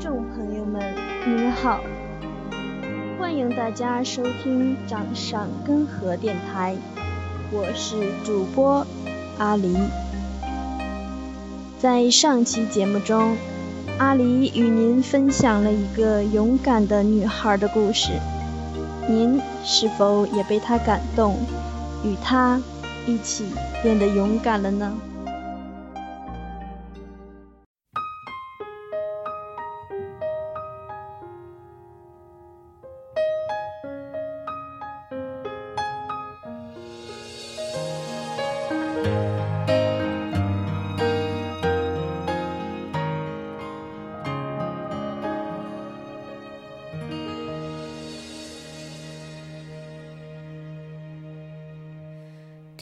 众朋友们，你们好，欢迎大家收听掌上根河电台，我是主播阿狸。在上期节目中，阿狸与您分享了一个勇敢的女孩的故事，您是否也被她感动，与她一起变得勇敢了呢？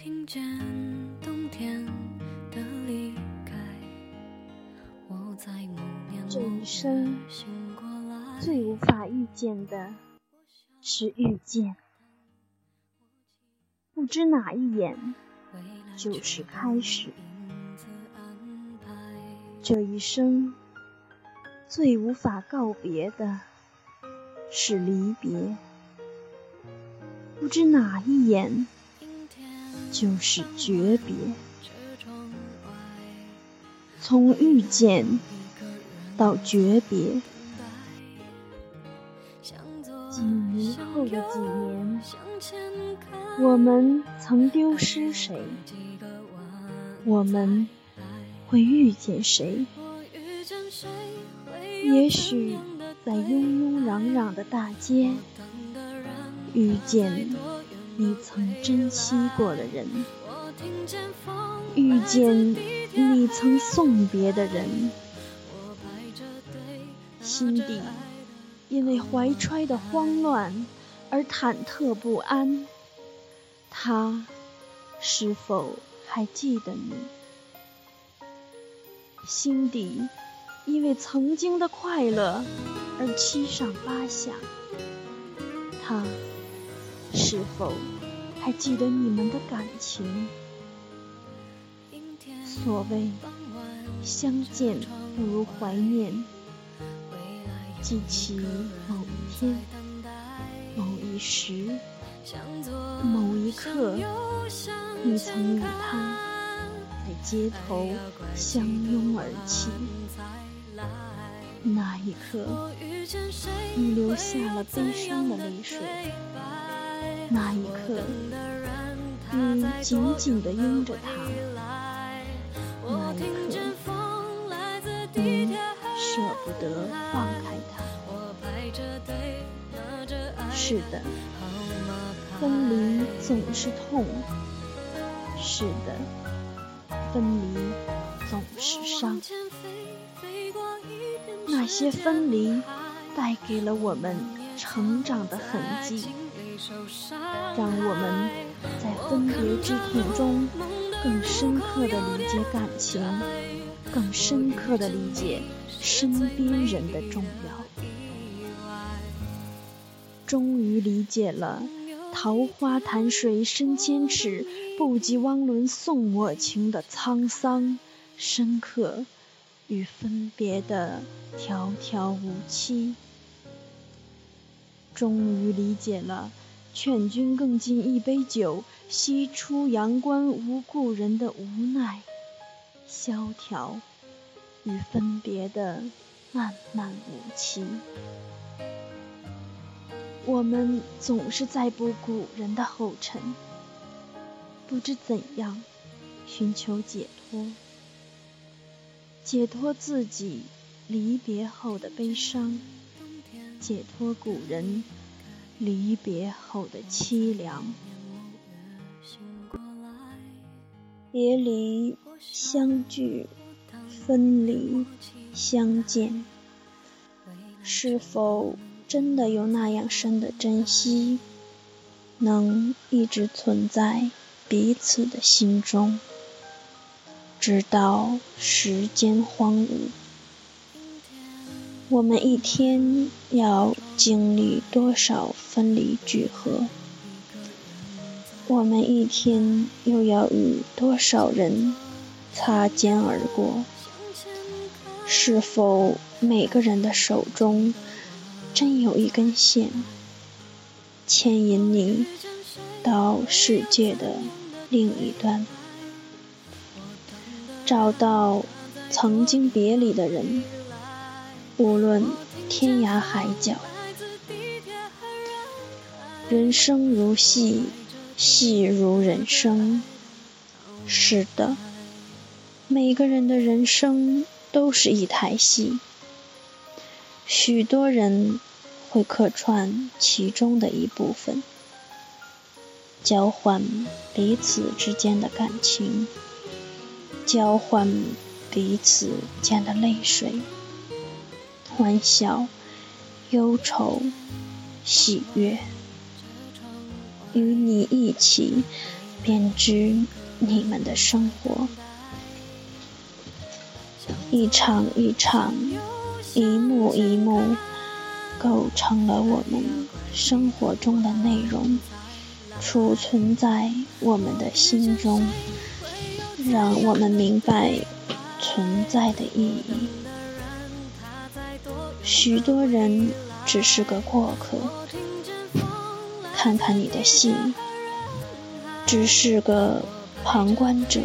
听见冬天的离开，这一生，最无法遇见的是遇见，不知哪一眼就是开始。这一生最无法告别的是离别，不知哪一眼就是诀别。从遇见到诀别，几年后的几年，我们曾丢失谁？我们会遇见谁？也许在庸庸攘攘的大街，遇见多远你曾珍惜过的人，遇见你曾送别的人，心底因为怀揣的慌乱而忐忑不安。他是否还记得你？心底因为曾经的快乐而七上八下。他是否还记得你们的感情？所谓相见不如怀念，记起某一天、某一时、某一刻，你曾与他在街头相拥而泣。那一刻，你流下了悲伤的泪水。那一刻，你紧紧地拥着他。那一刻，你舍不得放开他。是的，分离总是痛。是的，分离总是伤。那些分离带给了我们成长的痕迹，让我们在分别之痛中更深刻地理解感情，更深刻地理解身边人的重要。终于理解了“桃花潭水深千尺，不及汪伦送我情”的沧桑、深刻与分别的迢迢无期。终于理解了“劝君更尽一杯酒，西出阳关无故人”的无奈、萧条与分别的漫漫无期。我们总是在步古人的后尘，不知怎样寻求解脱，解脱自己离别后的悲伤，解脱古人离别后的凄凉。别离、相聚、分离、相见，是否？真的有那样深的珍惜，能一直存在彼此的心中，直到时间荒芜。我们一天要经历多少分离聚合？我们一天又要与多少人擦肩而过？是否每个人的手中？真有一根线，牵引你到世界的另一端，找到曾经别离的人，无论天涯海角。人生如戏，戏如人生。是的，每个人的人生都是一台戏。许多人会客串其中的一部分，交换彼此之间的感情，交换彼此间的泪水、欢笑、忧愁、喜悦，与你一起编织你们的生活，一场一场。一幕一幕，构成了我们生活中的内容，储存在我们的心中，让我们明白存在的意义。许多人只是个过客，看看你的戏，只是个旁观者。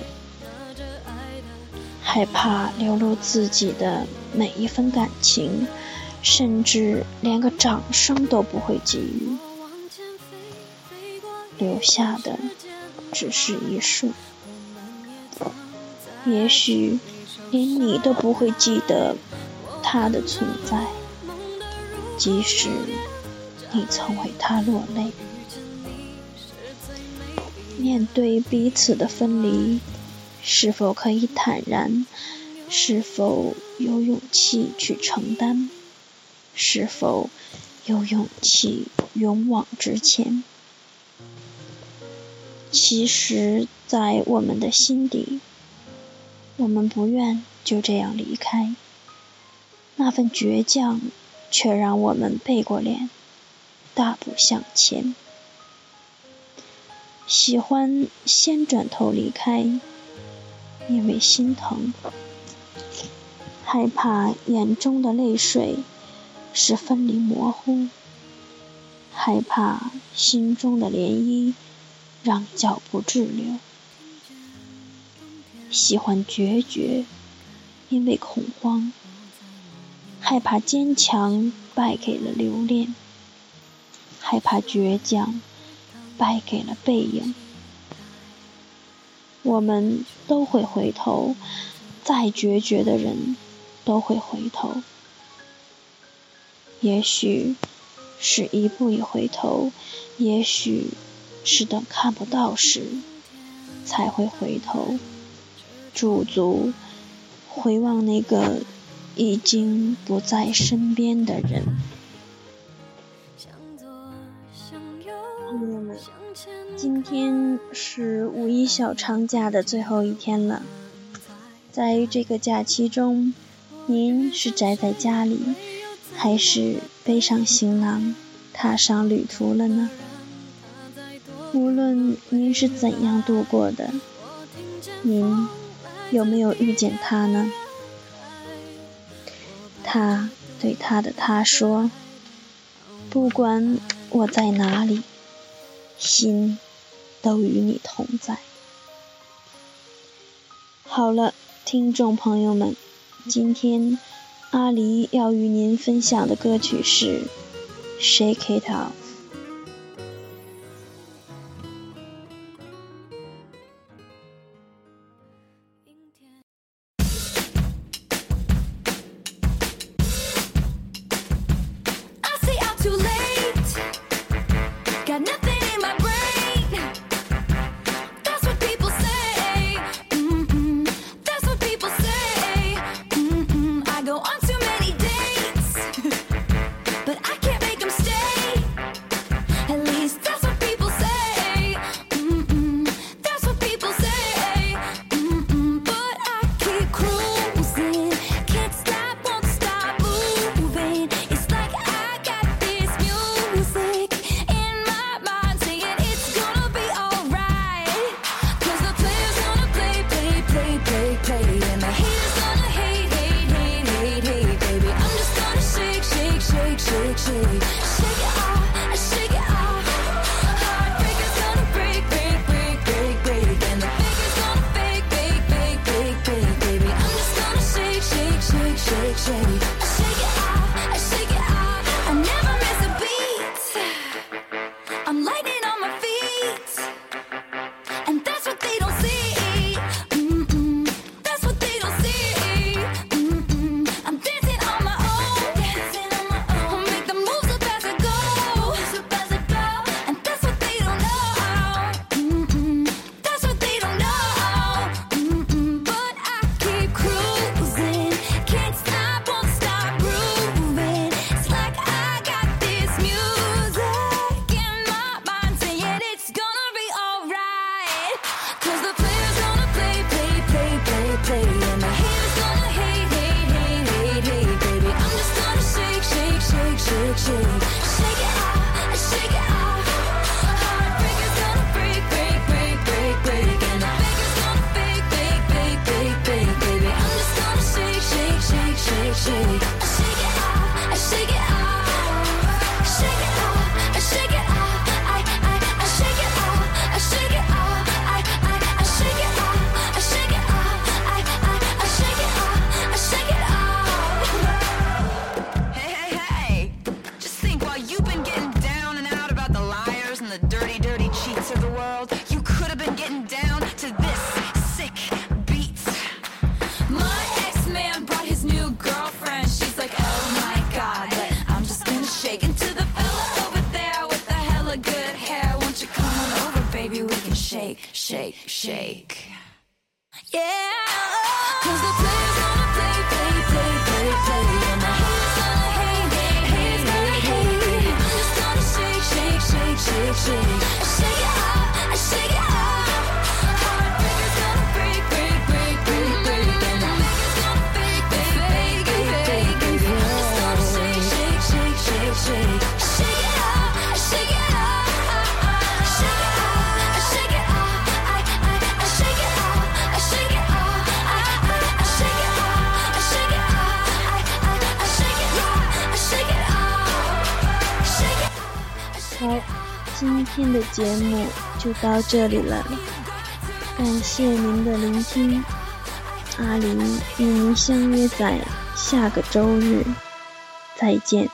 害怕流露自己的每一分感情，甚至连个掌声都不会给予，留下的只是一束。也许连你都不会记得他的存在，即使你曾为他落泪。面对彼此的分离。是否可以坦然？是否有勇气去承担？是否有勇气勇往直前？其实，在我们的心底，我们不愿就这样离开。那份倔强，却让我们背过脸，大步向前。喜欢先转头离开。因为心疼，害怕眼中的泪水使分离模糊，害怕心中的涟漪让脚步滞留。喜欢决绝，因为恐慌，害怕坚强败给了留恋，害怕倔强败给了背影。我们都会回头，再决绝的人都会回头。也许是一步一回头，也许是等看不到时才会回头，驻足回望那个已经不在身边的人。朋友们。今天是五一小长假的最后一天了，在这个假期中，您是宅在家里，还是背上行囊踏上旅途了呢？无论您是怎样度过的，您有没有遇见他呢？他对他的他说：“不管我在哪里，心。”都与你同在。好了，听众朋友们，今天阿狸要与您分享的歌曲是《Shake It Out》。And that's shake. 今天的节目就到这里了，感谢您的聆听，阿林与您相约在下个周日，再见。